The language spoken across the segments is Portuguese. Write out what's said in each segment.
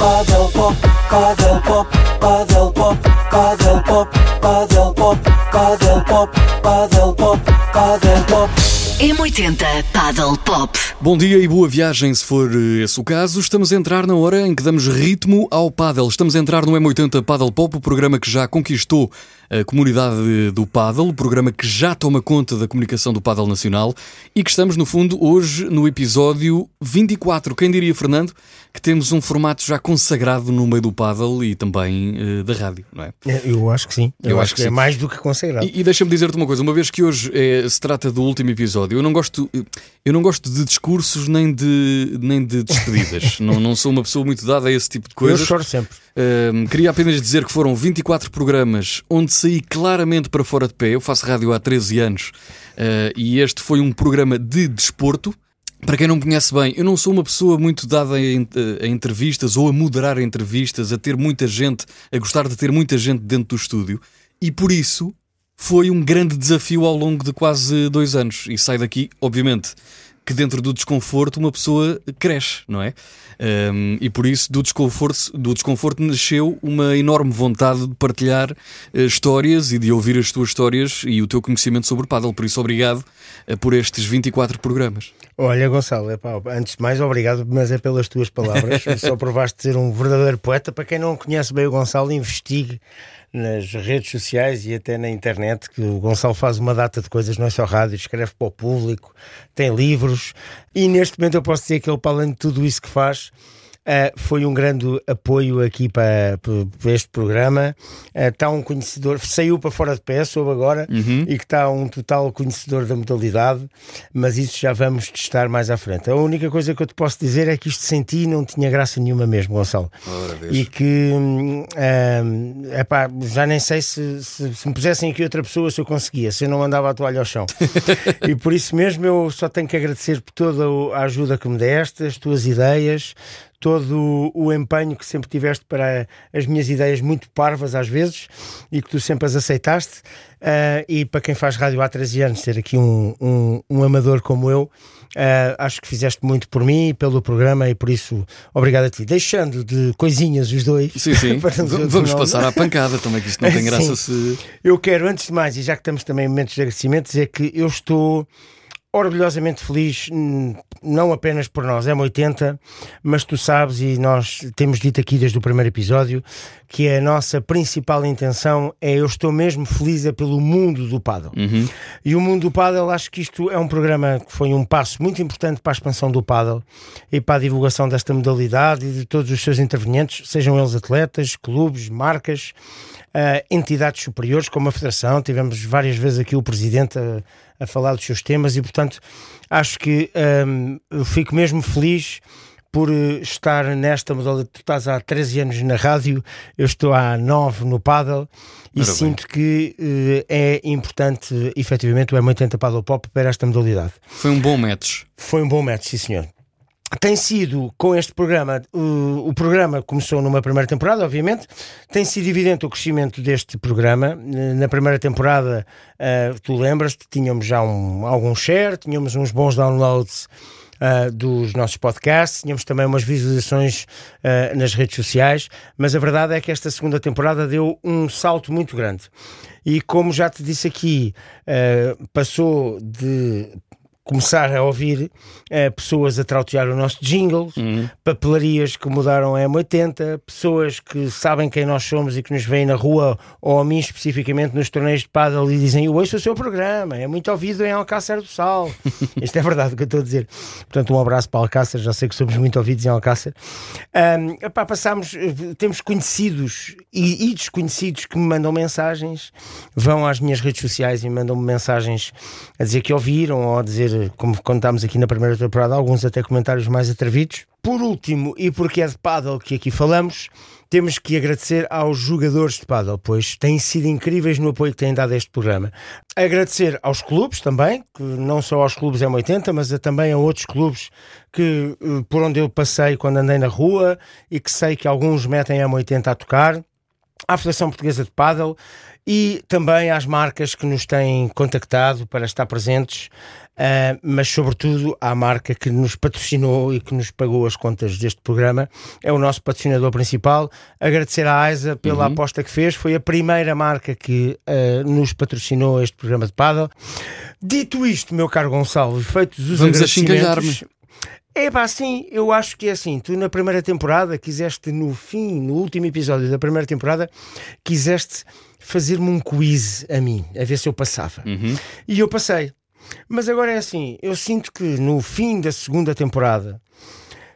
Paddle pop, paddle pop, paddle pop, paddle pop, paddle pop, paddle pop, paddle pop, paddle pop. M80 Paddle Pop. Bom dia e boa viagem, se for eh, esse o caso. Estamos a entrar na hora em que damos ritmo ao paddle. Estamos a entrar no M80 Paddle Pop, o programa que já conquistou a comunidade do paddle, o programa que já toma conta da comunicação do paddle nacional e que estamos, no fundo, hoje no episódio 24. Quem diria, Fernando, que temos um formato já consagrado no meio do paddle e também eh, da rádio, não é? É, Eu acho que sim. Eu, Eu acho, acho que que, é mais do que consagrado. E, e deixa-me dizer-te uma coisa, uma vez que hoje eh, se trata do último episódio, eu não gosto, eu não gosto de discursos nem de, nem de despedidas. não, não sou uma pessoa muito dada a esse tipo de Eu coisas. choro sempre. Ahm, queria apenas dizer que foram 24 programas onde saí claramente para fora de pé. Eu faço rádio há 13 anos ah, e este foi um programa de desporto. Para quem não me conhece bem, eu não sou uma pessoa muito dada a, en- a entrevistas ou a moderar entrevistas, a ter muita gente, a gostar de ter muita gente dentro do estúdio e por isso foi um grande desafio ao longo de quase dois anos. E sai daqui, obviamente, que dentro do desconforto uma pessoa cresce, não é? Um, e por isso do desconforto, do desconforto nasceu uma enorme vontade de partilhar eh, histórias e de ouvir as tuas histórias e o teu conhecimento sobre paddle. Por isso, obrigado eh, por estes 24 programas. Olha, Gonçalo, epá, antes de mais, obrigado, mas é pelas tuas palavras. Só provaste ser um verdadeiro poeta. Para quem não conhece bem o Gonçalo, investigue nas redes sociais e até na internet, que o Gonçalo faz uma data de coisas, não é só rádio, escreve para o público, tem livros, e neste momento eu posso dizer que ele, para além de tudo isso que faz, Uh, foi um grande apoio aqui para, para- este programa. Uh, Está um conhecedor, saiu para fora de pé, soube agora, e que está um total conhecedor da modalidade, mas isso já vamos testar mais à frente. A única coisa que eu te posso dizer é que isto sem ti não tinha graça nenhuma mesmo, Gonçalo. E que hum, epá, já nem sei se, se, se me pusessem aqui outra pessoa se eu conseguia, se eu não mandava a toalha ao chão. e por isso mesmo eu só tenho que agradecer por toda a ajuda que me deste, as tuas ideias, todo o empenho que sempre tiveste para as minhas ideias muito parvas às vezes e que tu sempre as aceitaste. Ah, e para quem faz rádio há 13 anos, ter aqui um, um, um amador como eu, ah, acho que fizeste muito por mim e pelo programa e por isso obrigado a ti. Deixando de coisinhas os dois. Sim, sim. Vamos passar à pancada também, que isto não tem graça Sim. se. Eu quero, antes de mais, e já que estamos também em momentos de agradecimento, dizer que eu estou orgulhosamente feliz, não apenas por nós, é 80, mas tu sabes, e nós temos dito aqui desde o primeiro episódio, que a nossa principal intenção é eu estou mesmo feliz é pelo mundo do paddle. E o mundo do paddle, acho que isto é um programa que foi um passo muito importante para a expansão do paddle e para a divulgação desta modalidade e de todos os seus intervenientes, sejam eles atletas, clubes, marcas, ah, entidades superiores, como a Federação. Tivemos várias vezes aqui o Presidente a, a falar dos seus temas e, portanto, acho que ahm, eu fico mesmo feliz por eh, estar nesta modalidade. Tu estás há 13 anos na rádio, eu estou há 9 no paddle e sinto que eh, é importante, efetivamente, o M80 Paddle Pop para esta modalidade. Foi um bom match. Foi um bom match, sim senhor. Tem sido com este programa, o, o programa começou numa primeira temporada, obviamente, tem sido evidente o crescimento deste programa. Na primeira temporada, eh, tu lembras-te, tínhamos já um, algum share, tínhamos uns bons downloads ah, dos nossos podcasts, tínhamos também umas visualizações ah, nas redes sociais, mas a verdade é que esta segunda temporada deu um salto muito grande. E como já te disse aqui, passou de começar a ouvir eh, pessoas a trautear o nosso jingle, papelarias que mudaram a M80, pessoas que sabem quem nós somos e que nos veem na rua ou a mim especificamente nos torneios de paddle e dizem eu ouço o seu programa, é muito ouvido em Alcácer do Sal. Isto é verdade o que eu estou a dizer. Portanto, um abraço para Alcácer, já sei que somos muito ouvidos em Alcácer. Ahm, epá, passamos, eh, temos conhecidos e, e desconhecidos que me mandam mensagens, vão às minhas redes sociais e mandam-me mensagens a dizer que ouviram ou a dizer, como contámos aqui na primeira temporada, alguns até comentários mais atrevidos. Por último, e porque é de paddle que aqui falamos, temos que agradecer aos jogadores de paddle, pois têm sido incríveis no apoio que têm dado a este programa. Agradecer aos clubes também, que não só aos clubes M80, mas também a outros clubes que, eh, por onde eu passei quando andei na rua e que sei que alguns metem M80 a tocar à Federação Portuguesa de Paddle e também às marcas que nos têm contactado para estar presentes, uh, mas sobretudo à marca que nos patrocinou e que nos pagou as contas deste programa. É o nosso patrocinador principal. Agradecer à AISA pela Uhum. aposta que fez. Foi a primeira marca que uh, nos patrocinou este programa de paddle. Dito isto, meu caro Gonçalo, feitos os Vamos agradecimentos... achincalhar-me. É pá, sim, eu acho que é assim. Tu na primeira temporada quiseste, no fim, no último episódio da primeira temporada, quiseste fazer-me um quiz a mim, a ver se eu passava. Uhum. E eu passei. Mas agora é assim, eu sinto que no fim da segunda temporada,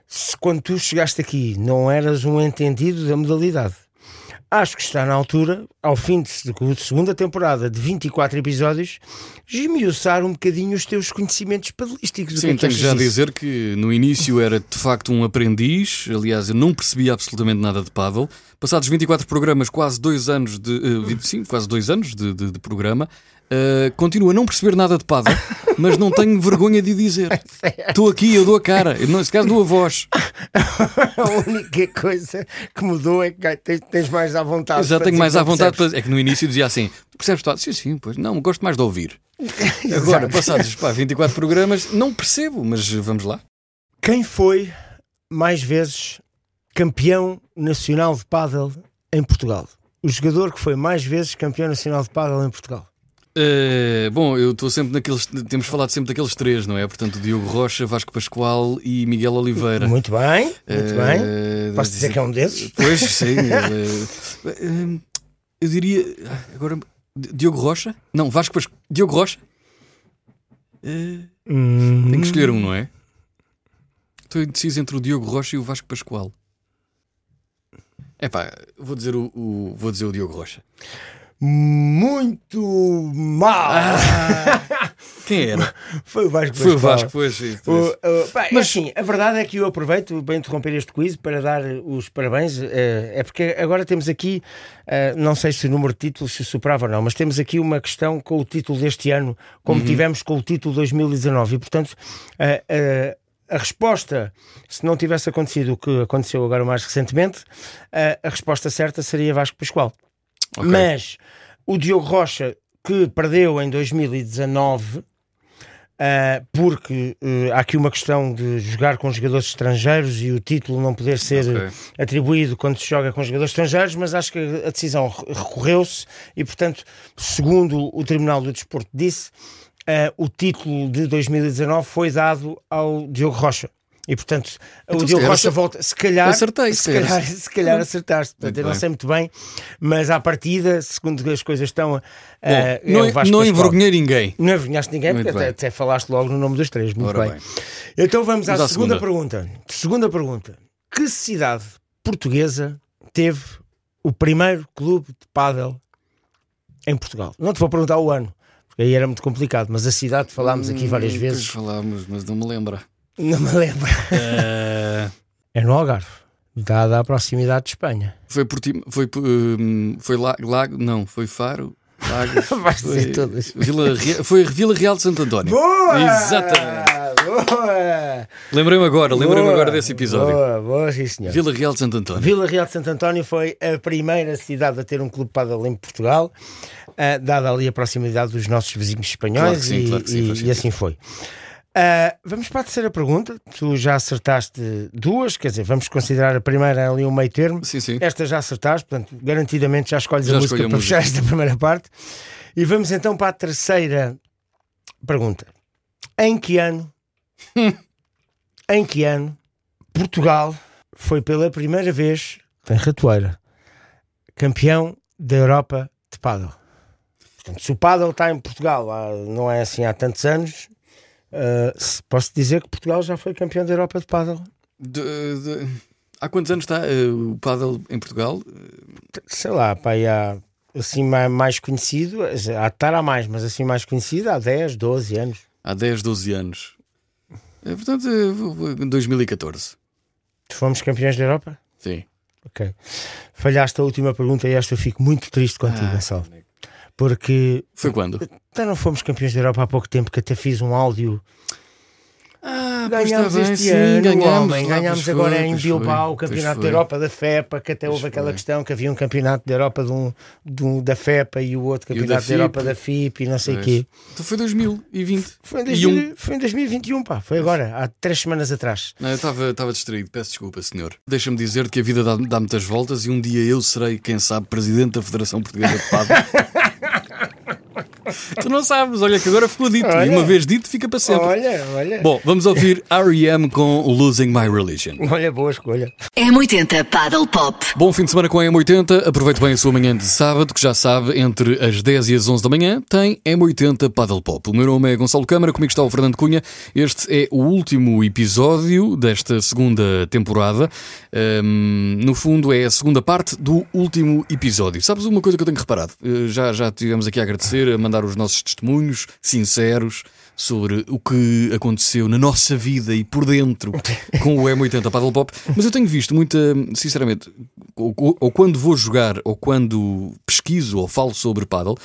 se quando tu chegaste aqui não eras um entendido da modalidade, acho que está na altura, ao fim de se- de segunda temporada de 24 episódios, esmiuçar um bocadinho os teus conhecimentos padelísticos. Que Sim, é que tenho já a dizer que no início era de facto um aprendiz. Aliás, eu não percebia absolutamente nada de paddle. Passados 24 programas, quase dois anos de. eh, 25, quase dois anos de, de- de programa, eh, continuo a não perceber nada de paddle, mas não tenho vergonha de dizer. Estou aqui, eu dou a cara. Eu, nesse caso, dou a voz. A única coisa que mudou é que tens, tens mais à vontade. Eu já tenho mais à vontade. Para... É que no início dizia assim: percebes paddle? Sim, sim, pois não, gosto mais de ouvir. Agora, passados pá, 24 programas, não percebo, mas vamos lá. Quem foi mais vezes campeão nacional de pádel em Portugal? O jogador que foi mais vezes campeão nacional de pádel em Portugal. Eh, bom, eu estou sempre naqueles. Temos falado sempre daqueles três, não é? Portanto, Diogo Rocha, Vasco Pascoal e Miguel Oliveira. Muito bem, muito bem. Eh, Posso dizer que é um desses? Pois, sim. ele, eh, eu diria. Agora. Diogo Rocha? Não, Vasco Pascoal. Diogo Rocha? Hum, tenho que escolher um, não é? Estou indeciso entre o Diogo Rocha e o Vasco Pascoal. Epá, vou dizer o, o- vou dizer o Diogo Rocha. Muito mal. Quem era? Foi o Vasco Foi o. Vasco, pois. sim, O- o- pá, Mas- assim, a verdade é que eu aproveito para interromper este quiz para dar os parabéns. eh, É porque agora temos aqui, eh, não sei se o número de títulos se superava ou não, mas temos aqui uma questão com o título deste ano, como Uhum. tivemos com o título 2019. E, portanto, eh, a resposta, se não tivesse acontecido o que aconteceu agora mais recentemente, eh, a resposta certa seria Vasco Pascoal. Ok. Mas o Diogo Rocha, que perdeu em 2019, ah, porque eh, há aqui uma questão de jogar com jogadores estrangeiros e o título não poder ser Ok. atribuído quando se joga com jogadores estrangeiros, mas acho que a decisão re- recorreu-se e, portanto, segundo o Tribunal do Desporto disse, ah, o título de 2019 foi dado ao Diogo Rocha. E portanto, Então, o se Diogo acer- volta. Se calhar, Acertei, se se calhar. calhar, se calhar acertaste. Portanto, eu não sei muito bem, mas à partida, segundo as coisas estão, é Bom, não, o Vasco não envergonhei ninguém. Não envergonhaste ninguém, Muito porque até, até falaste logo no nome dos três. Muito bem. bem. Então vamos, Vamos à, à segunda, segunda. pergunta. Segunda pergunta. Que cidade portuguesa teve o primeiro clube de pádel em Portugal? Não te vou perguntar o ano, porque aí era muito complicado, mas a cidade falámos aqui várias Hum, vezes. falámos, mas não me lembra. Não me lembro. Eh, É no Algarve, dada a proximidade de Espanha. foi por ti, foi, hum, foi La- Lago, não, foi Faro, Lagos, Vais foi, dizer todas. Vila, foi Vila Real de Santo António. Boa! Exatamente. Boa! Lembrei-me agora, lembrei-me Boa! agora desse episódio. Boa, boa, sim senhor. Vila Real de Santo António. Vila Real de Santo António foi a primeira cidade a ter um clube de pádel em Portugal, ah, dada ali a proximidade dos nossos vizinhos espanhóis Claro sim, e, claro sim, e- e assim foi. Ah, vamos para a terceira pergunta. Tu já acertaste duas, quer dizer, vamos considerar a primeira ali um meio termo. Sim, sim. Esta já acertaste, portanto, garantidamente já escolhes Já a música a para música. fechar esta primeira parte. E vamos então para a terceira pergunta. Em que ano, em que ano Portugal foi pela primeira vez, em Ratoeira, campeão da Europa de Paddle? Portanto, se o Paddle está em Portugal, não é assim há tantos anos, se- posso dizer que Portugal já foi campeão da Europa de Paddle? De- de- Há quantos anos está eh, o paddle em Portugal? sei lá, pá, há assim mais, conhecido, há de estar há mais, mas assim mais conhecido há 10, 12 anos. Há 10, 12 anos. Eh, Portanto, eh, em 2014. Fomos campeões da Europa? Sim. Ok. Falhaste a última pergunta e esta eu fico muito triste contigo, Ah, Gonçalo. Porque Foi quando? até não fomos campeões da Europa há pouco tempo, que até fiz um áudio. Ah, Ah, Ganhámos bem, este sim, ano, ganhámos, homem. Ganhámos pois agora foi, em Bilbao o Campeonato da. Europa da FEPA, que até Pois houve aquela foi. questão que havia um Campeonato da Europa de um, de um- da FEPA e o outro E o Campeonato da da, Europa da FIP e não sei o quê. Então foi 2020. Foi em, E 2000 um- foi em 2021, pá. Foi agora, há três semanas atrás. Não, eu estava distraído, peço desculpa, senhor. Deixa-me dizer que a vida dá, dá muitas voltas e um dia eu serei, quem sabe, presidente da Federação Portuguesa de Pádel. tu não sabes, olha que agora ficou dito. Olha. E uma vez dito, fica para sempre. Olha, olha. Bom, vamos ouvir R.E.M. com Losing My Religion. Olha, boa escolha. M80 Paddle Pop. Bom fim de semana com a M80. Aproveite bem a sua manhã de sábado, que já sabe, entre as 10 e as 11 da manhã, tem M80 Paddle Pop. O meu nome é Gonçalo Câmara, comigo está o Fernando Cunha. Este é o último episódio desta segunda temporada. Ahm, no fundo, é a segunda parte do último episódio. Sabes uma coisa que eu tenho reparado? Eh, Já, já tivemos aqui a agradecer, a mandar os nossos testemunhos sinceros sobre o que aconteceu na nossa vida e por dentro com o M80 Paddle Pop, mas eu tenho visto muita, sinceramente, ou, ou- ou quando vou jogar, ou quando pesquiso ou falo sobre paddle,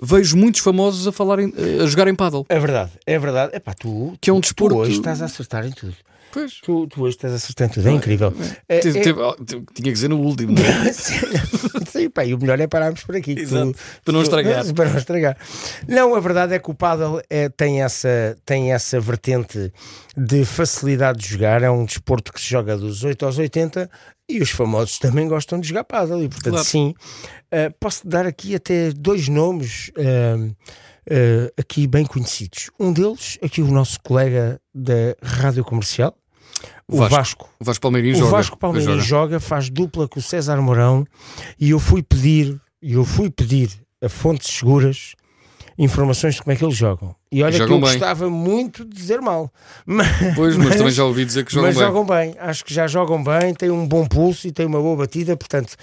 vejo muitos famosos a falarem, a jogarem paddle. É verdade, é verdade. Epá, tu, Que é um tu desporto- hoje estás a acertar em tudo. Pois. Tu, tu hoje estás a tudo. É incrível. É- é- teve- oh, tinha que dizer no último, não é? Sim, pá, e o melhor é pararmos por aqui. Exato, tu- para não tu- estragar. Para não estragar. Não, a verdade é que o paddle é, tem, essa, tem essa vertente de facilidade de jogar. É um desporto que se joga dos 8 aos 80 e os famosos também gostam de jogar paddle. E, portanto, Claro. sim, eh, posso dar aqui até dois nomes eh, eh, aqui bem conhecidos. Um deles, aqui o nosso colega da Rádio Comercial, o Vasco. Vasco. O Vasco Palmeirinho O joga. Vasco Palmeiras Joga. faz dupla com o César Mourão e eu fui pedir, e eu fui pedir a fontes seguras informações de como é que eles jogam. E olha Jogam que eu bem. gostava muito de dizer mal. Mas, Pois, mas também já ouvi dizer que jogam mas bem. jogam bem, acho que já jogam bem, têm um bom pulso e têm uma boa batida, portanto,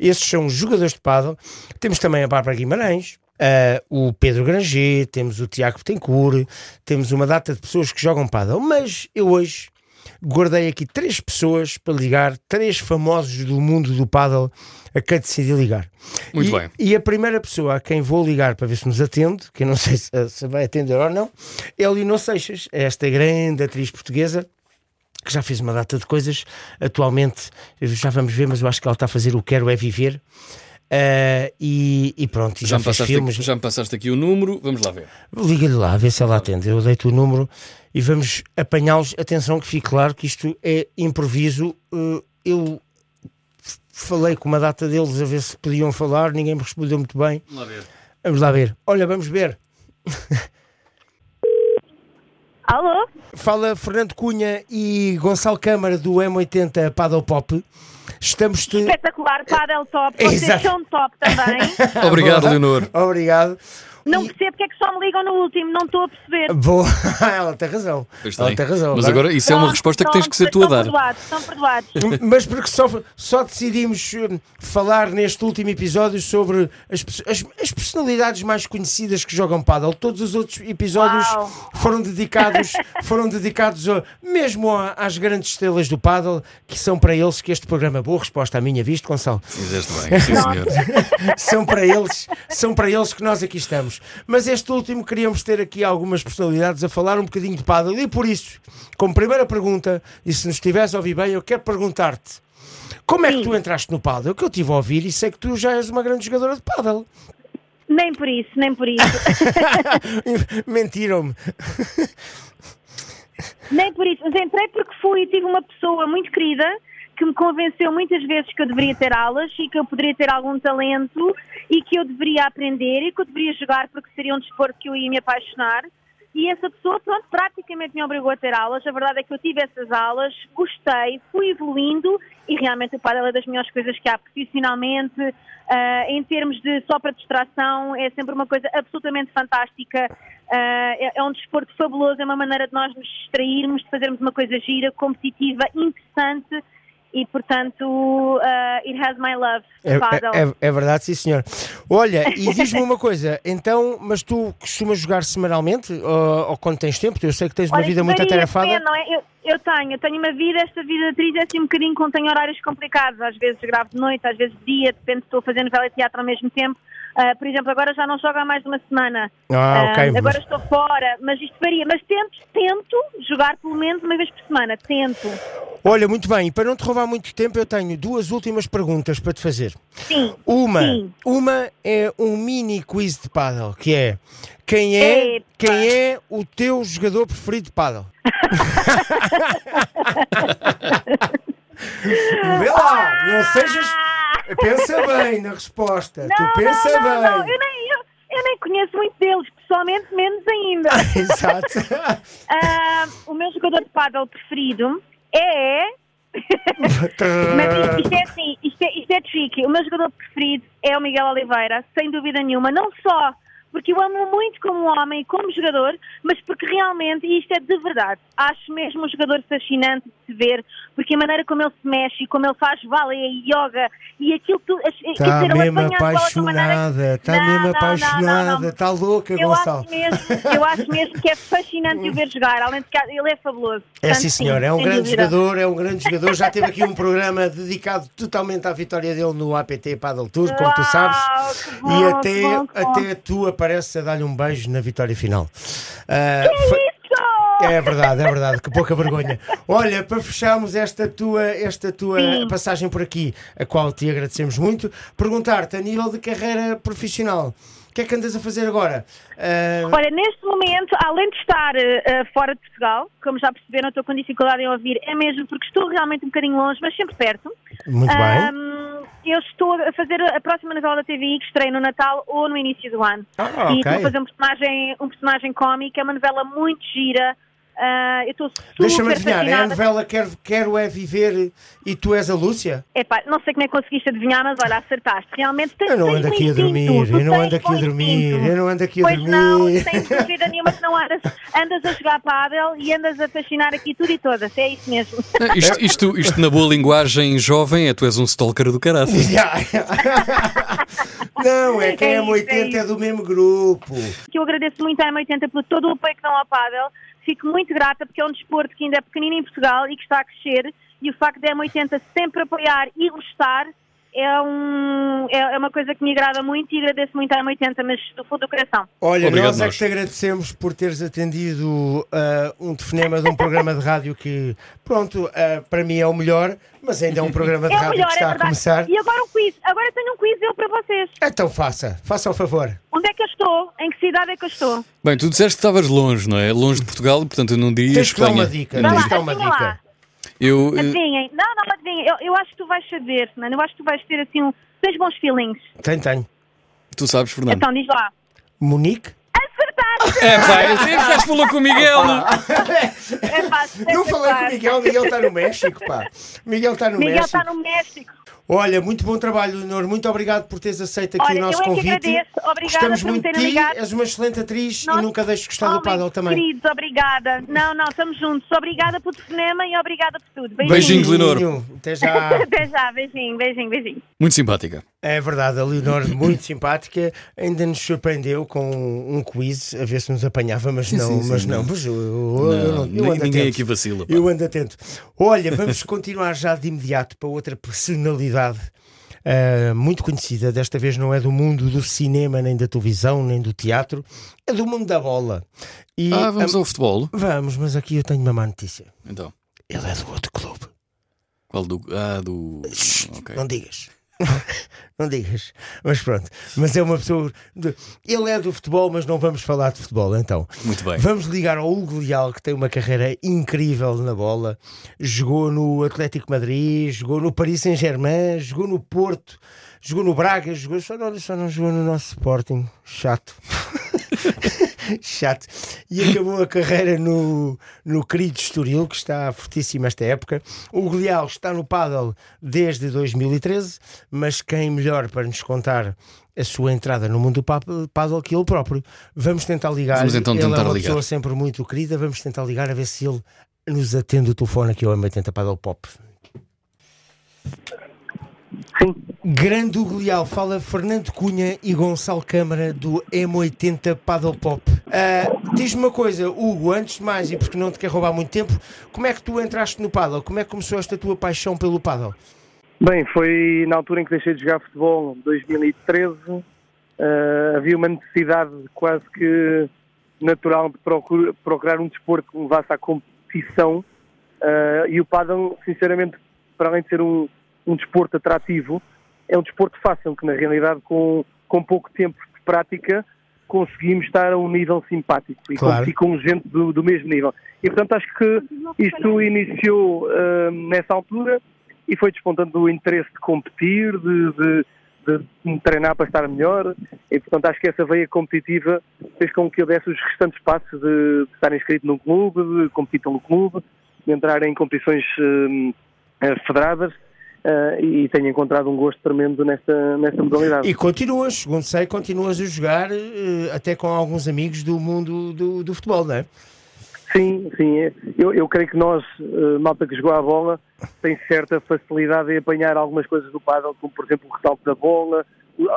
esses são os jogadores de paddle. Temos também a Bárbara Guimarães, ah, o Pedro Granger, temos o Tiago Betancourt, temos uma data de pessoas que jogam paddle, mas eu hoje guardei aqui três pessoas para ligar, três famosos do mundo do paddle a quem decidi ligar. Muito e, bem. E a primeira pessoa a quem vou ligar para ver se nos atende, que eu não sei se, se vai atender ou não, é a Lino Seixas, é esta grande atriz portuguesa que já fez uma data de coisas. Atualmente, já vamos ver, mas eu acho que ela está a fazer o Quero é Viver. Ah, e, e pronto, Já já, me, passaste filmes. aqui, já me passaste aqui o número, vamos lá ver. Liga-lhe lá, a ver se ela atende. Eu deito o número e vamos apanhá-los. Atenção, que fique claro que isto é improviso. Uh, eu falei com uma data deles a ver se podiam falar, ninguém me respondeu muito bem. Vamos lá ver. Vamos lá ver. Olha, vamos ver. Alô? Fala Fernando Cunha e Gonçalo Câmara do M80 Paddle Pop. Estamos. -te... Espetacular, Padel Top. Vocês Exato. são top também. Obrigado. Leonor. Obrigado. Não E- percebo porque é que só me ligam no último, não estou a perceber. Boa. ela tem razão. Pois Ela tem. tem razão. Mas agora isso é uma Pronto, resposta que tens pronto, que ser tu a estão dar. Perdoados, estão perdoados. Mas porque só, só decidimos eh, falar neste último episódio sobre as, as, as personalidades mais conhecidas que jogam paddle. Todos os outros episódios Uau. foram dedicados, foram dedicados a- mesmo a- às grandes estrelas do paddle, que são para eles que este programa, boa resposta à minha vista, Gonçalo, Fizeste bem, sim senhor. são para eles, são para eles que nós aqui estamos. Mas este último queríamos ter aqui algumas personalidades a falar um bocadinho de paddle e por isso, como primeira pergunta, e se nos estivesse a ouvir bem, eu quero perguntar-te como é que tu entraste no paddle? Que eu tive a ouvir e sei que tu já és uma grande jogadora de paddle. Nem por isso, nem por isso. Mentiram-me. nem por isso. Mas entrei porque fui e tive uma pessoa muito querida que me convenceu muitas vezes que eu deveria ter aulas e que eu poderia ter algum talento e que eu deveria aprender e que eu deveria jogar porque seria um desporto que eu ia me apaixonar. E essa pessoa, pronto, praticamente me obrigou a ter aulas. A verdade é que eu tive essas aulas, gostei, fui evoluindo e realmente o padel é das melhores coisas que há profissionalmente. ah, em termos de só para distração, é sempre uma coisa absolutamente fantástica. Ah, é, é um desporto fabuloso, é uma maneira de nós nos distrairmos, de fazermos uma coisa gira, competitiva, interessante e, portanto, ah, it has my love. É, é- é- é verdade, sim, senhor. Olha, e diz-me uma coisa, então, mas tu costumas jogar semanalmente ou, ou quando tens tempo? Eu sei que tens uma Olha, vida isso muito varia, atarefada. depende, não é? Eu, eu tenho, eu tenho uma vida, esta vida atriz é assim um bocadinho com tenho horários complicados. Às vezes gravo de noite, às vezes de dia, depende se estou fazendo teleteatro ao mesmo tempo. Ah, por exemplo, agora já não jogo há mais de uma semana. Ah, ok, mas- Agora estou fora, mas isto varia. Mas tento, tento jogar pelo menos uma vez por semana. Tento. Olha, muito bem, e para não te roubar muito tempo, eu tenho duas últimas perguntas para te fazer. Sim. Uma, Sim. uma é um mini quiz de paddle, que é quem é, Epa. quem é o teu jogador preferido de paddle? Vê lá, não sejas. Pensa bem na resposta. Não, tu pensa não, não, não. bem. Eu, nem, eu, eu nem conheço muito deles, pessoalmente menos ainda. Exato. Ah, o meu jogador de paddle preferido é. Mas isto, isto é assim, isto é, isto é tricky. O meu jogador preferido é o Miguel Oliveira, sem dúvida nenhuma. Não só porque eu amo muito como homem e como jogador, mas porque realmente, e isto é de verdade, acho mesmo um jogador fascinante se ver, porque a maneira como ele se mexe, e como ele faz vale e yoga e aquilo tudo. quer Está Tá mesmo apaixonada, está mesmo apaixonada, está louca, Eu Gonçalo. acho, mesmo, eu acho mesmo que é fascinante o ver jogar, além de que ele é fabuloso. É Portanto, sim, senhor, é um grande dúvida. jogador, é um grande jogador. Já teve aqui um programa dedicado totalmente à vitória dele no APT Paddle Tour, como tu sabes. Uau, bom, e até, bom, bom. até tu apareces a dar-lhe um beijo na vitória final. Ah, foi-! É verdade, é verdade, que pouca vergonha. Olha, para fecharmos esta tua, esta tua Sim. passagem por aqui, a qual te agradecemos muito, perguntar-te a nível de carreira profissional, o que é que andas a fazer agora? Ah, Olha, neste momento, além de estar eh, fora de Portugal, como já perceberam, estou com dificuldade em ouvir, é mesmo porque estou realmente um bocadinho longe, mas sempre perto. muito bem. Ahm, eu estou a fazer a próxima novela da TVI que estreia no Natal ou no início do ano. Ah, E estou a fazer um personagem, um personagem cómico, é uma novela muito gira. Ah, eu estou super Deixa-me adivinhar, é a fascinada. novela Quero, Quero é Viver e tu és a Lúcia? Epá, não sei como é que conseguiste adivinhar, mas olha, acertaste. Realmente tens Eu não ando aqui a dormir, eu não ando aqui a dormir, eu não ando aqui a Pois não, dormir. sem dúvida nenhuma que não andas, andas a jogar pádel e andas a fascinar aqui tudo e todas, é isso mesmo. Isto, isto, isto na boa linguagem jovem é tu és um stalker do caraças. Não, é que a É isso, M80 é é, isso. do mesmo grupo. Que eu agradeço muito à M80 por todo o apoio que dão ao pádel. Fico muito grata porque é um desporto que ainda é pequenino em Portugal e que está a crescer e o facto da M80 sempre apoiar e gostar é, um, é, é uma coisa que me agrada muito e agradeço muito à M80, mas do fundo do coração. Olha, Obrigado, nós é nós. que te agradecemos por teres atendido ah, um telefonema de um programa de rádio que, pronto, ah, para mim é o melhor, mas ainda é um programa de É rádio melhor, que é está a verdade. começar. E agora um quiz. Agora tenho um quiz eu para vocês. Então faça, faça o favor. Onde é que eu estou? Em que cidade é que eu estou? Bem, tu disseste que estavas longe, não é? Longe de Portugal, portanto eu não diria Tens que dar Espanha. uma dica, tens que dar uma adivinha lá. Eu, eh, Adivinhem. Não, não, adivinhem. Eu, eu acho que tu vais saber, mano. Eu acho que tu vais ter assim um. Tens bons feelings. Tenho, tenho. tu sabes, Fernando. Então diz lá. Monique? Acertaste! É pá, eu sempre já falou com o Miguel. É fácil. Não falei com o. Miguel, Miguel está no México, pá. Miguel está no Miguel México. está no México. Olha, muito bom trabalho, Leonor. Muito obrigado por teres aceito aqui Olha, o nosso eu é que convite. agradeço. Obrigada Gostamos por muito de terem ti. ligado. És uma excelente atriz Nós- e nunca deixes de gostar do paddle também. Queridos, obrigada. Não, não, estamos juntos. Obrigada pelo cinema e obrigada por tudo. Beijinhos, Leonor. Beijinho. Até já. Até já. Beijinho, beijinho, beijinho. Muito simpática. É verdade, a Leonor, muito simpática, ainda nos surpreendeu com um quiz, a ver se nos apanhava, mas não, sim, sim, mas não, mas eu, eu- Não, eu eu ninguém atento. aqui vacila. pá. Eu ando atento. Olha, vamos continuar já de imediato para outra personalidade ah, muito conhecida. Desta vez não é do mundo do cinema, nem da televisão, nem do teatro, é do mundo da bola. E, Ah, vamos ao futebol. vamos, mas aqui eu tenho uma má notícia. Então, Ele é do outro clube. qual do. Ah, do. Ok. Não digas. não digas. Mas pronto. Mas é uma pessoa. de- Ele é do futebol, mas não vamos falar de futebol então. Muito bem. Vamos ligar ao Hugo Leal, que tem uma carreira incrível na bola. Jogou no Atlético Madrid, jogou no Paris Saint-Germain, jogou no Porto, jogou no Braga, jogou só não, só não jogou no nosso Sporting. Chato. Chato. E acabou a carreira no, no querido Estoril, que está fortíssimo esta época. O Hugo Leal está no paddle desde 2013, mas quem melhor para nos contar a sua entrada no mundo do pa- paddle que ele próprio. Vamos tentar ligar. Vamos então ele tentar é uma ligar. pessoa sempre muito querida. Vamos tentar ligar a ver se ele nos atende o telefone aqui ao M80 Paddle Pop. Sim. Grande Hugo Leal, fala Fernando Cunha e Gonçalo Câmara do M80 Paddle Pop. Ah, Diz-me uma coisa, Hugo, antes de mais, e porque não te quero roubar muito tempo, como é que tu entraste no paddle? Como é que começou esta tua paixão pelo paddle? Bem, foi na altura em que deixei de jogar futebol, 2013, eh, havia uma necessidade quase que natural de procura- procurar um desporto que levasse à competição eh, e o paddle, sinceramente, para além de ser um, um desporto atrativo, é um desporto fácil, que na realidade com, com pouco tempo de prática conseguimos estar a um nível simpático e Claro. com gente do, do mesmo nível. E portanto acho que isto iniciou eh, nessa altura e foi despontando o interesse de competir, de, de- de me treinar para estar melhor e portanto acho que essa veia competitiva fez com que eu desse os restantes passos de, de estar inscrito num clube, de competir pelo clube, de entrar em competições eh, federadas eh, e tenho encontrado um gosto tremendo nesta, nesta modalidade. E continuas, segundo sei, continuas a jogar eh, até com alguns amigos do mundo do, do futebol, não é? Sim, sim. é. Eu, eu creio que nós, eh, malta que jogou a bola, tem certa facilidade em apanhar algumas coisas do paddle, como por exemplo o ressalto da bola,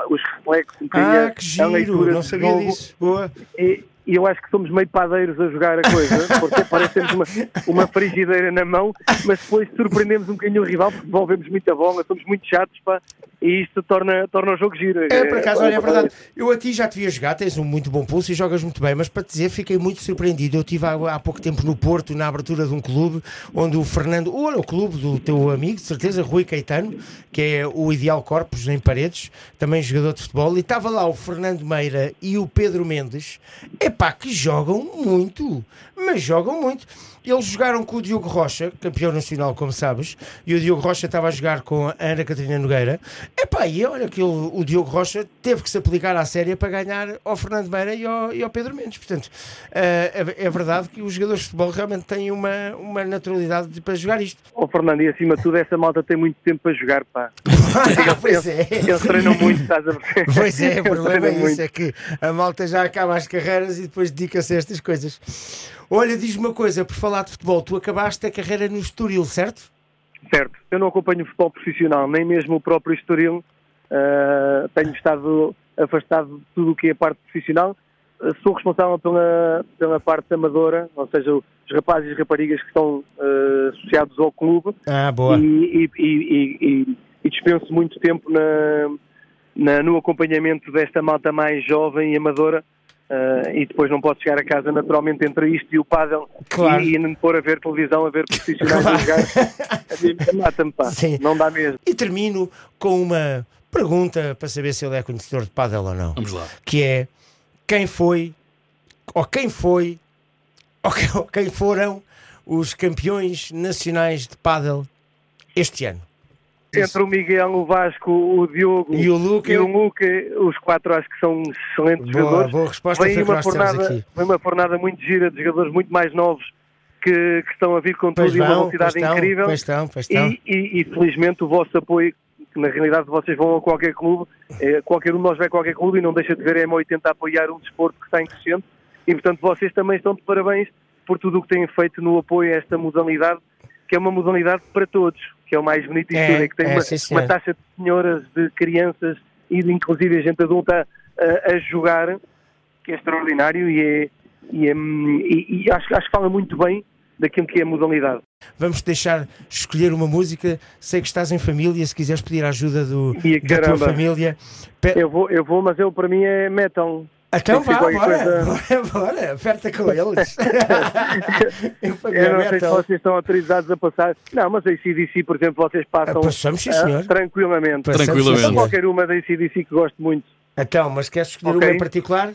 os reflexos, um Ah, a- que a leitura giro, não de sabia jogo. disso. Boa. E, e eu acho que somos meio padeiros a jogar a coisa, porque parecemos uma, uma frigideira na mão, mas depois surpreendemos um bocadinho o rival, porque devolvemos muita bola, somos muito chatos, pá, e isto torna, torna o jogo giro. É, por acaso, olha, é verdade. Eu a ti já te via jogar, tens um muito bom pulso e jogas muito bem, mas para te dizer, fiquei muito surpreendido. Eu estive há, há pouco tempo no Porto, na abertura de um clube, onde o Fernando, olha, o clube do teu amigo, de certeza, Rui Caetano, que é o Ideal Corpus em Paredes, também jogador de futebol, e estava lá o Fernando Meira e o Pedro Mendes, epá, que jogam muito, mas jogam muito. Eles jogaram com o Diogo Rocha, campeão nacional, como sabes, e o Diogo Rocha estava a jogar com a Ana Catarina Nogueira. Epá, e olha que o, o Diogo Rocha teve que se aplicar à série para ganhar ao Fernando Meira e ao, e ao Pedro Mendes. Portanto, eh, é, é verdade que os jogadores de futebol realmente têm uma, uma naturalidade de- para jogar isto. Ó Fernando, e acima de tudo, essa malta tem muito tempo para jogar, pá. pois é. Eles treinam muito, estás a ver? Pois é, o Eles problema é isso, é que a malta já acaba as carreiras e depois dedica-se a estas coisas. Olha, diz-me uma coisa, por falar de futebol, tu acabaste a carreira no Estoril, certo? Certo, eu não acompanho o futebol profissional, nem mesmo o próprio Estoril. Ah, tenho estado afastado de tudo o que é a parte profissional. Ah, sou responsável pela, pela parte amadora, ou seja, os rapazes e raparigas que estão ah, associados ao clube Ah, boa. e- e- e- e dispenso muito tempo na- na- no acompanhamento desta malta mais jovem e amadora. Ah, e depois não posso chegar a casa naturalmente entre isto e o pádel Claro. e, e me pôr a ver televisão, a ver profissionais a jogar. A mim mata-me, pá. Sim. Não dá mesmo. E termino com uma pergunta para saber se ele é conhecedor de pádel ou não. Vamos lá. Que é quem foi, ou quem foi, ou quem foram os campeões nacionais de pádel este ano? Entre o Miguel, o Vasco, o Diogo E o Luca? e o Luca, os quatro acho que são excelentes Boa, jogadores. boa resposta, Vem uma, fornada, vem uma fornada muito gira de jogadores muito mais novos que, que estão a vir com tudo e uma velocidade pois incrível. pois estão, pois estão. E, e- e, felizmente o vosso apoio, que na realidade vocês vão a qualquer clube, eh, qualquer um de nós vai a qualquer clube e não deixa de ver a M80 a apoiar um desporto que está em crescente e portanto vocês também estão de parabéns por tudo o que têm feito no apoio a esta modalidade, que é uma modalidade para todos, que é o mais bonito É, tudo, é que tem é, uma, sim, uma taxa de senhoras, de crianças e de inclusive a gente adulta a, a jogar, que é extraordinário e, é, e, é- e- e acho, acho que fala muito bem daquilo que é a modalidade. Vamos deixar escolher uma música. Sei que estás em família, se quiseres pedir a ajuda do, E, da tua família. Pe- Eu vou, eu vou, mas ele para mim é metal. Então vá, bora, coisa- bora, bora, aperta com eles. Eu Eu não sei se vocês estão autorizados a passar. Não, mas a ACDC, por exemplo, vocês passam Ah, passamos, sim, ah, senhor. tranquilamente. Passamos, Tranquilamente. sim. Qualquer uma da ACDC que gosto muito. Então, mas queres escolher Ok. uma em particular?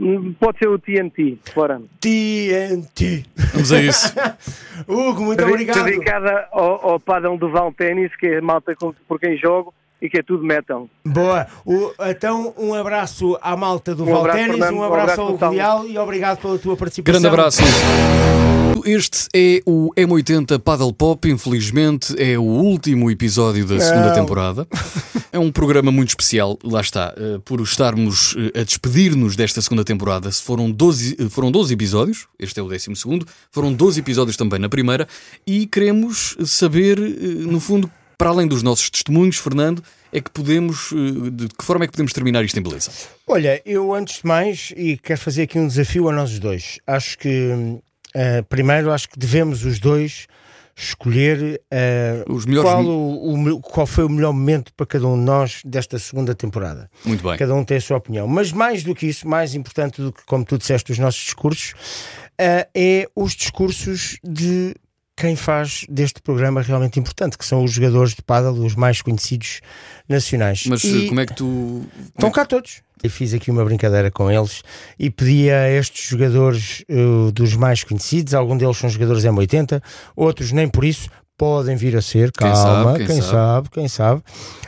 Hum, Pode ser o TNT, fora. TNT. Vamos a isso. Hugo, muito obrigado. Dedicada ao, ao padrão do Val Ténis, que é a malta por quem jogo e que é tudo metal. Boa. O- então, um abraço à malta do Um Fernando. um abraço abraço, ao. Leal e obrigado pela tua participação. Grande abraço. Este é o M80 Paddle Pop, infelizmente é o último episódio da segunda Não. temporada. É um programa muito especial, lá está, eh, por estarmos eh, a despedir-nos desta segunda temporada. Se Foram 12, eh, foram 12 episódios, este é o 12 segundo, foram 12 episódios também na primeira, e queremos saber, no fundo, para além dos nossos testemunhos, Fernando, é que podemos, eh, de que forma é que podemos terminar isto em beleza? Olha, eu antes de mais, e quero fazer aqui um desafio a nós dois. Acho que, eh, primeiro, acho que devemos os dois escolher eh, Os melhores- qual, o, o qual foi o melhor momento para cada um de nós desta segunda temporada. Muito bem. Cada um tem a sua opinião. Mas mais do que isso, mais importante do que, como tu disseste, os nossos discursos, eh, é os discursos de quem faz deste programa realmente importante, que são os jogadores de pádel, os mais conhecidos nacionais. Mas E- eh, como é que tu. Estão cá todos. Eu fiz aqui uma brincadeira com eles e pedi a estes jogadores eh, dos mais conhecidos, alguns deles são jogadores M80, outros nem por isso podem vir a ser, Quem calma, sabe, quem quem, sabe. sabe. quem sabe,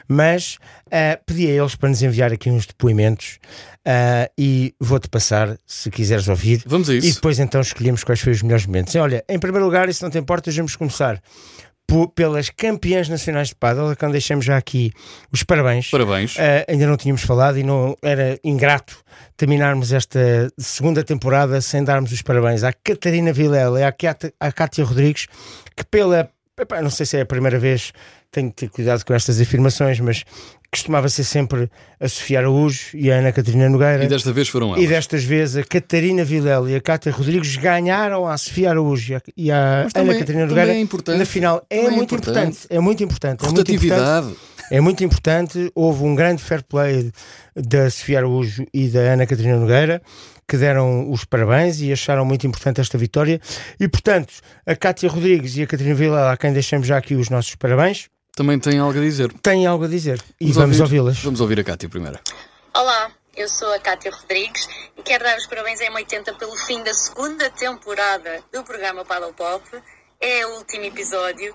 mas eh, pedi a eles para nos enviar aqui uns depoimentos eh, e vou-te passar, se quiseres ouvir, Vamos a e isso. depois então escolhemos quais foram os melhores momentos. Olha, em primeiro lugar, e se não te importas, vamos começar pelas campeãs nacionais de a quem deixamos já aqui os parabéns. Parabéns. Uh, ainda não tínhamos falado e não era ingrato terminarmos esta segunda temporada sem darmos os parabéns à Catarina Vilela e à Cátia Rodrigues, que pela, epá, não sei se é a primeira vez, tenho que ter cuidado com estas afirmações, mas costumava ser sempre a Sofia Araújo e a Ana Catarina Nogueira. E desta vez foram E elas. destas vezes a Catarina Vilela e a Cátia Rodrigues ganharam a Sofia Araújo e a- e Ana Catarina também Nogueira é na final. É é muito importante. importante. É muito importante. É muito importante. Rotatividade. É muito importante. Houve um grande fair play da Sofia Araújo e da Ana Catarina Nogueira que deram os parabéns e acharam muito importante esta vitória. E, portanto, a Cátia Rodrigues e a Catarina Vilela, a quem deixamos já aqui os nossos parabéns, Também tem algo a dizer. têm algo a dizer. E Vamos vamos ouvir- ouvi-las. Vamos ouvir a Cátia primeiro. Olá, eu sou a Cátia Rodrigues e quero dar os parabéns à M80 pelo fim da segunda temporada do programa Paddle Pop. É o último episódio.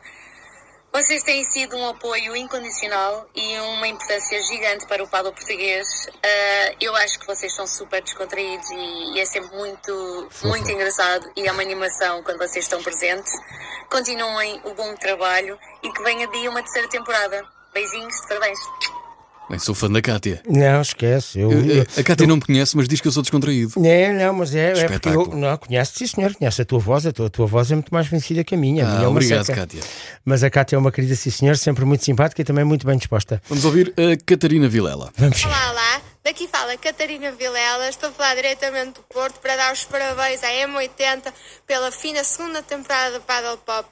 Vocês têm sido um apoio incondicional e uma importância gigante para o paddle português. Ah, eu acho que vocês são super descontraídos e, e é sempre muito, muito engraçado e é uma animação quando vocês estão presentes. Continuem o bom trabalho e que venha de uma terceira temporada. Beijinhos, parabéns. Bem, sou fã da Cátia. Não, esquece. Eu, Eu- eu- a Cátia não me conhece, mas diz que eu sou descontraído. É, não, mas é, é porque eu, não, conhece, sim senhor, conhece a tua voz, a tua, a tua voz é muito mais conhecida que a minha. a minha é Ah, uma obrigado, seca. Cátia. Mas a Cátia é uma querida, sim senhor, sempre muito simpática e também muito bem disposta. Vamos ouvir a Catarina Vilela. Vamos Olá, olá. Daqui fala Catarina Vilela. Estou a falar diretamente do Porto para dar os parabéns à M80 pela fina segunda temporada do Paddle Pop.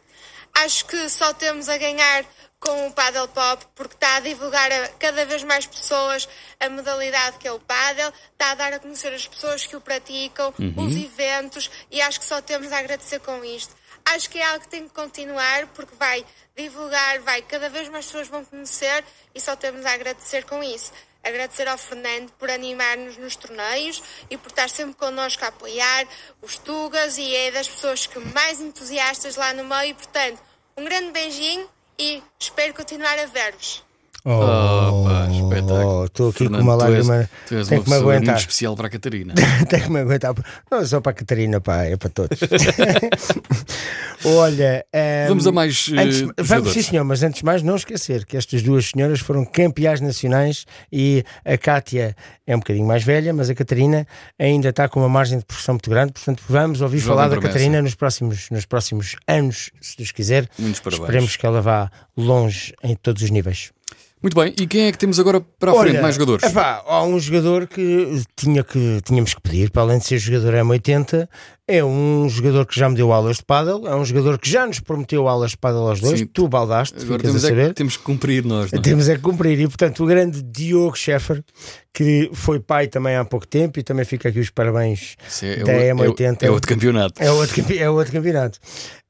Acho que só temos a ganhar com o Paddle Pop porque está a divulgar a cada vez mais pessoas a modalidade que é o paddle, está a dar a conhecer as pessoas que o praticam, os eventos e acho que só temos a agradecer com isto. Acho que é algo que tem que continuar porque vai divulgar, vai cada vez mais pessoas vão conhecer e só temos a agradecer com isso. Agradecer ao Fernando por animar-nos nos torneios e por estar sempre connosco a apoiar os Tugas e é das pessoas que mais entusiastas lá no meio. Portanto, um grande beijinho e espero continuar a ver-vos. Oh, pá, espetáculo. oh, Estou aqui Fernando, com uma tu és- lágrima. Tu és Tenho uma que me aguentar. muito especial para a Catarina. Tenho que me aguentar. Não é só para a Catarina, pá, é para todos. Olha. ehm, Vamos a mais, eh, antes- vamos, jogadores. sim, senhor, mas antes de mais, não esquecer que estas duas senhoras foram campeãs nacionais e a Cátia é um bocadinho mais velha, mas a Catarina ainda está com uma margem de progressão muito grande. Portanto, vamos ouvir Jovem falar da promessa. Catarina nos próximos, nos próximos anos, se Deus quiser. Muitos parabéns. Esperemos que ela vá longe em todos os níveis. Muito bem, e quem é que temos agora para a frente? Mais jogadores? epá, há um jogador que, tinha que tínhamos que pedir, para além de ser jogador M80, é um jogador que já me deu aulas de paddle, é um jogador que já nos prometeu aulas de paddle aos dois, Sim. tu baldaste, Agora ficas temos, a é que- saber. temos que cumprir nós. Não é? Temos é que cumprir. E, portanto, o grande Diogo Scheffer, que foi pai também há pouco tempo, e também fica aqui os parabéns Isso é, da é, M80. é, é outro campeonato. É outro, campe- é outro campeonato.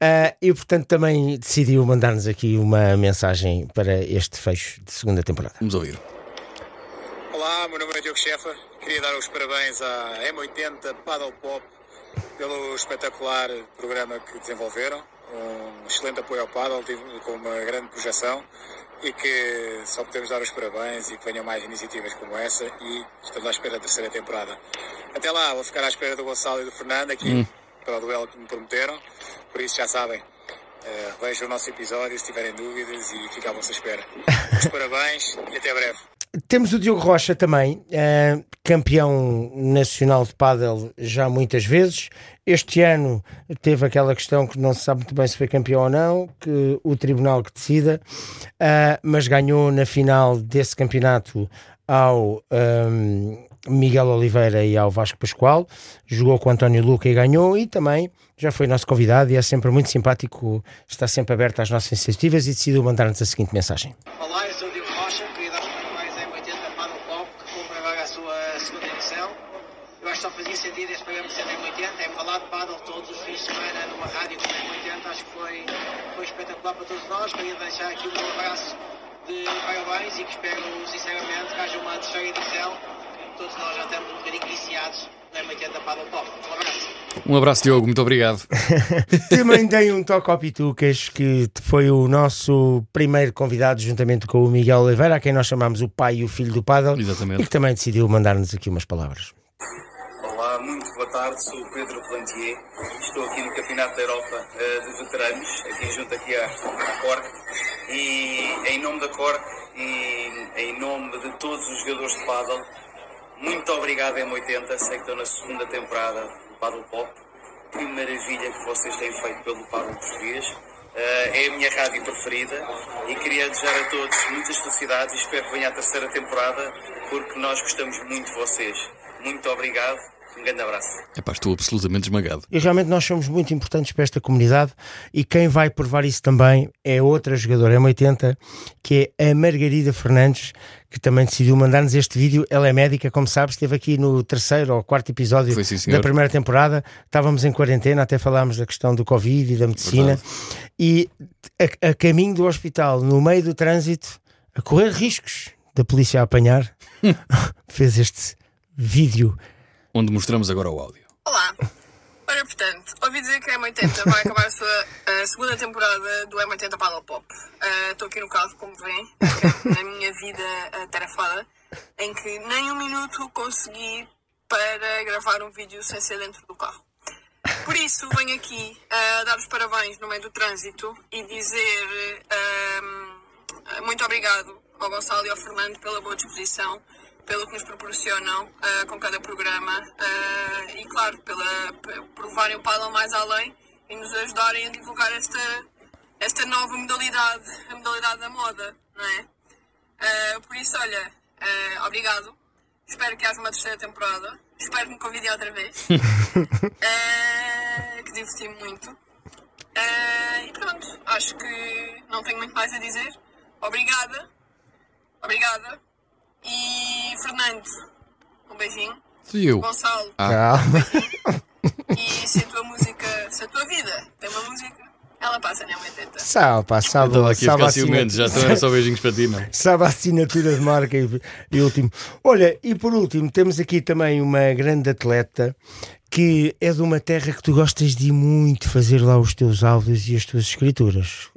Ah, e, portanto, também decidiu mandar-nos aqui uma mensagem para este fecho de segunda temporada. Vamos ouvir. Olá, meu nome é Diogo Chefa. Queria dar os parabéns à M80 Paddle Pop pelo espetacular programa que desenvolveram. Um excelente apoio ao paddle, com uma grande projeção e que só podemos dar os parabéns e que venham mais iniciativas como essa e estamos à espera da terceira temporada. Até lá, vou ficar à espera do Gonçalo e do Fernando aqui para o duelo que me prometeram, por isso já sabem. eh, vejam o nosso episódio se tiverem dúvidas e fico à vossa espera. Os parabéns e até breve. Temos o Diogo Rocha também, eh, campeão nacional de pádel já muitas vezes. Este ano teve aquela questão que não se sabe muito bem se foi campeão ou não, que o tribunal que decida, ah, mas ganhou na final desse campeonato ao, ahm, Miguel Oliveira e ao Vasco Pascoal, jogou com António Luca e ganhou, e também já foi nosso convidado e é sempre muito simpático, está sempre aberto às nossas iniciativas e decidiu mandar-nos a seguinte mensagem. Olá, eu sou espetacular para todos nós. Queria deixar aqui um abraço de parabéns e que espero sinceramente que haja uma terceira edição, que todos nós já estamos um bocadinho viciados na M80 Paddle Pop. Um abraço. Um abraço, Diogo, muito obrigado. Também dei um toque ao Pitucas, que foi o nosso primeiro convidado, juntamente com o Miguel Oliveira, a quem nós chamamos o pai e o filho do Paddle, Exatamente. e que também decidiu mandar-nos aqui umas palavras. Tarde, sou o Pedro Plantier, estou aqui no Campeonato da Europa eh, de Veteranos, aqui junto aqui à, à Cork, e em nome da Cork e em nome de todos os jogadores de paddle, muito obrigado M80, sei que estou na segunda temporada do Paddle Pop, que maravilha que vocês têm feito pelo paddle português, Eh, é a minha rádio preferida e queria desejar a todos muitas felicidades espero que venha a terceira temporada porque nós gostamos muito de vocês. Muito obrigado, um grande abraço. Epá, estou absolutamente esmagado. E realmente nós somos muito importantes para esta comunidade e quem vai provar isso também é outra jogadora M80, que é a Margarida Fernandes, que também decidiu mandar-nos este vídeo. Ela é médica, como sabes, esteve aqui no terceiro ou quarto episódio Foi, sim, da primeira temporada. Estávamos em quarentena, até falámos da questão do Covid e da medicina. E a, a caminho do hospital, no meio do trânsito, a correr riscos da polícia a apanhar, fez este vídeo. Onde mostramos agora o áudio. Olá. Ora, portanto, ouvi dizer que a M80 vai acabar a sua a segunda temporada do M80 Paddle Pop. Ah, Estou aqui no carro, como veem, na minha vida ah, tarefada, em que nem um minuto consegui para gravar um vídeo sem ser dentro do carro. Por isso, venho aqui a dar os parabéns no meio do trânsito e dizer ah, muito obrigado ao Gonçalo e ao Fernando pela boa disposição, pelo que nos proporcionam ah, com cada programa ah, e, claro, pela, por levarem o paddle mais além e nos ajudarem a divulgar esta, esta nova modalidade, a modalidade da moda, não é? Ah, por isso, olha, obrigado. Espero que haja uma terceira temporada. Espero que me convidem outra vez. Que diverti-me muito. E pronto, acho que não tenho muito mais a dizer. Obrigada. Obrigada. E Fernando, um beijinho. Fui eu. Gonçalo, Ah. e se a tua música, se a tua vida tem uma música, ela passa na 80. Sabe, pá, sabe, Estava aqui a sabe assina- ciumento, já estão só beijinhos para ti, não? Sabe a assinatura de marca e, e último. Olha, e por último, temos aqui também uma grande atleta que é de uma terra que tu gostas de muito fazer lá os teus áudios e as tuas escrituras.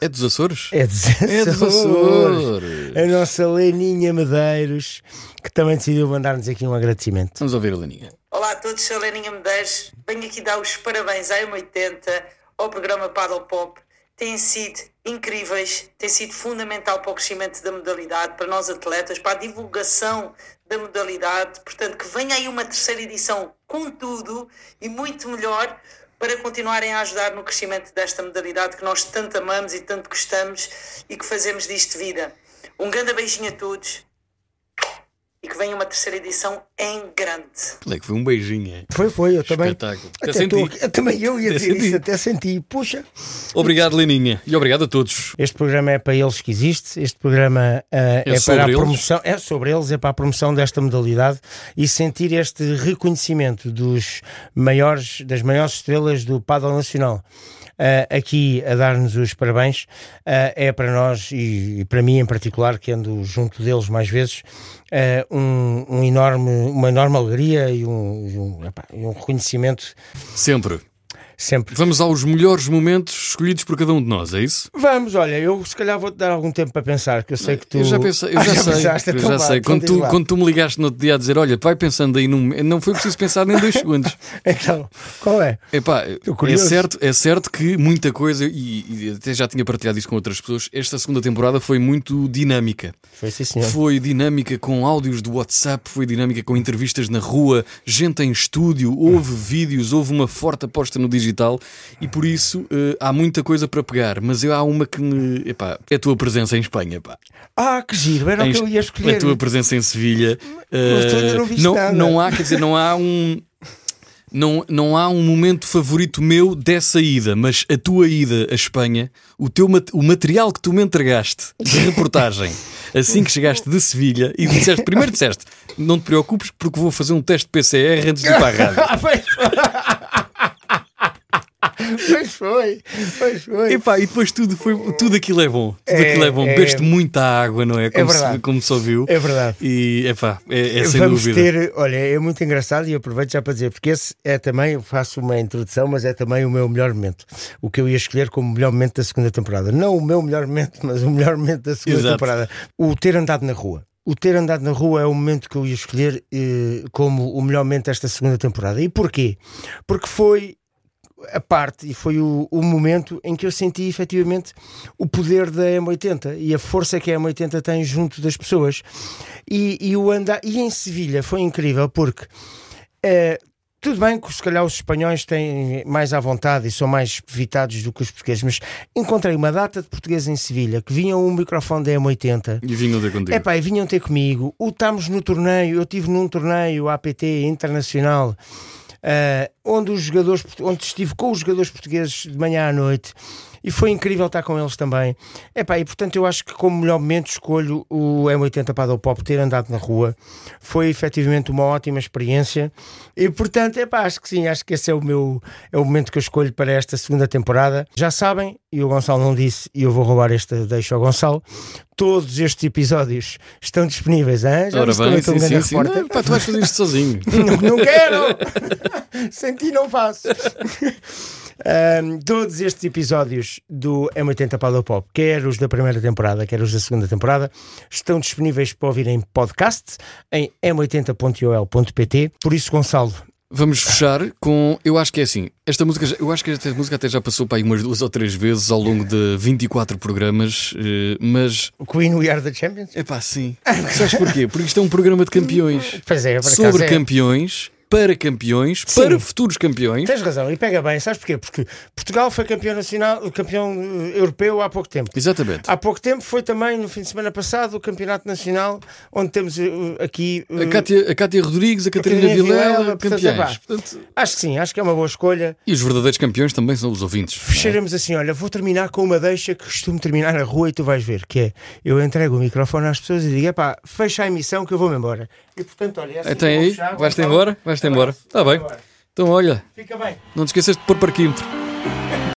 É dos Açores? É dos É dos Açores. A nossa Leninha Medeiros, que também decidiu mandar-nos aqui um agradecimento. Vamos ouvir a Leninha. Olá a todos, sou a Leninha Medeiros. Venho aqui dar os parabéns à M80, ao programa Paddle Pop. Têm sido incríveis, tem sido fundamental para o crescimento da modalidade, para nós atletas, para a divulgação da modalidade. Portanto, que venha aí uma terceira edição com tudo e muito melhor para continuarem a ajudar no crescimento desta modalidade que nós tanto amamos e tanto gostamos e que fazemos disto vida. Um grande beijinho a todos e que venha uma terceira edição em grande. Olha que foi um beijinho. é. Foi, foi, eu também. Espetáculo. Até Até senti. tô também eu ia Até dizer senti. isso, até senti. Puxa. Obrigado, Leninha. E obrigado a todos. Este programa é para eles que existe, este programa ah, é, sobre para a eles? promoção, é sobre eles, é para a promoção desta modalidade e sentir este reconhecimento dos maiores, das maiores estrelas do paddle nacional. Ah, aqui a dar-nos os parabéns ah, é para nós e, e para mim em particular que ando junto deles mais vezes ah, um, um enorme, uma enorme alegria e um, e um, epá, e um reconhecimento Sempre. Sempre Vamos aos melhores momentos escolhidos por cada um de nós, é isso? Vamos, olha, eu se calhar vou-te dar algum tempo para pensar, que eu sei que tu. Eu já pensei, eu Ah, já, sei, pensaste, eu então já vá, sei. então Quando tu, quando tu me ligaste no outro dia a dizer, olha, vai pensando aí num. Não foi preciso pensar nem dois segundos. Então, qual é? Epá, é certo, é certo que muita coisa, e, e até já tinha partilhado isso com outras pessoas, esta segunda temporada foi muito dinâmica. Foi sim, senhor. Foi dinâmica com áudios do WhatsApp, foi dinâmica com entrevistas na rua, gente em estúdio, houve vídeos, houve uma forte aposta no digital. E tal, e por isso eh, há muita coisa para pegar, mas eu, há uma que me. Epá, é a tua presença em Espanha, pá. Ah, que giro, era o que eu ia escolher. A tua presença em Sevilha. Mas ainda eh, não não, nada. não há, quer dizer, não há um. Não, não há um momento favorito meu dessa ida, mas a tua ida à Espanha, o, teu, o material que tu me entregaste de reportagem assim que chegaste de Sevilha e disseste, primeiro disseste, não te preocupes porque vou fazer um teste de PCR antes de ir para a rádio. Pois foi, pois foi. Epá, e depois tudo, foi, tudo aquilo é bom. Tudo É, aquilo é bom. é- Bebeste muita água, não é? Como, verdade. se, como se ouviu. É verdade. E epá, é, é sem Vamos dúvida. ter, olha, é muito engraçado e aproveito já para dizer, porque esse é também, eu faço uma introdução, mas é também o meu melhor momento. O que eu ia escolher como melhor momento da segunda temporada. Não o meu melhor momento, mas o melhor momento da segunda Exato. temporada. O ter andado na rua. O ter andado na rua é o momento que eu ia escolher eh, como o melhor momento desta segunda temporada. E porquê? Porque foi a parte e foi o, o momento em que eu senti efetivamente o poder da M80 e a força que a M80 tem junto das pessoas. E, e o andar, e em Sevilha foi incrível porque eh, tudo bem que se calhar os espanhóis têm mais à vontade e são mais evitados do que os portugueses, mas encontrei uma data de portugueses em Sevilha que vinham um microfone da M80 E vinham ter contigo. é pá, e vinham ter comigo. O estamos no torneio, eu estive num torneio APT internacional, onde os jogadores, onde estive com os jogadores portugueses de manhã à noite. E foi incrível estar com eles também. Epá, e portanto eu acho que como melhor momento escolho o M80 Paddle Pop ter andado na rua. Foi efetivamente uma ótima experiência. E portanto, epá, acho que sim, acho que esse é o meu é o momento que eu escolho para esta segunda temporada. Já sabem, e o Gonçalo não disse, e eu vou roubar esta deixa ao Gonçalo. Todos estes episódios estão disponíveis, hein? Já Ora bem, sim, sim, sim. Não, pá, tu vais fazer isto sozinho. não, não quero! Sem ti não faço. Ahm, todos estes episódios do M80 Paddle Pop, quer os da primeira temporada, quer os da segunda temporada, estão disponíveis para ouvir em podcast em m80.ol.pt. Por isso, Gonçalo, Vamos fechar com. Eu acho que é assim. Esta música, eu acho que esta música até já passou para aí umas duas ou três vezes ao longo de 24 programas, eh, mas. o Queen We Are the Champions? É pá, sim. Sabes porquê? Porque isto é um programa de campeões. Pois é, por Sobre é. campeões, para campeões, Sim. para futuros campeões. Tens razão, e pega bem, sabes porquê? Porque Portugal foi campeão nacional, campeão eh, europeu há pouco tempo. Exatamente. Há pouco tempo foi também, no fim de semana passado, o Campeonato Nacional, onde temos eh, aqui. eh, A Cátia, a Cátia Rodrigues, a Catarina Catarina Vilela, Vilela, portanto, campeões. epá, Portanto, Acho que sim, acho que é uma boa escolha. e os verdadeiros campeões também são os ouvintes. é? Fecharemos assim: olha, vou terminar com uma deixa que costumo terminar na rua e tu vais ver, que é eu entrego o microfone às pessoas e digo: epá, fecha a emissão que eu vou-me embora. E portanto, olha, é assim Então vou aí, vais-te embora? Vais-te embora. Está bem. Então olha, Fica bem. não te esqueças de pôr parquímetro.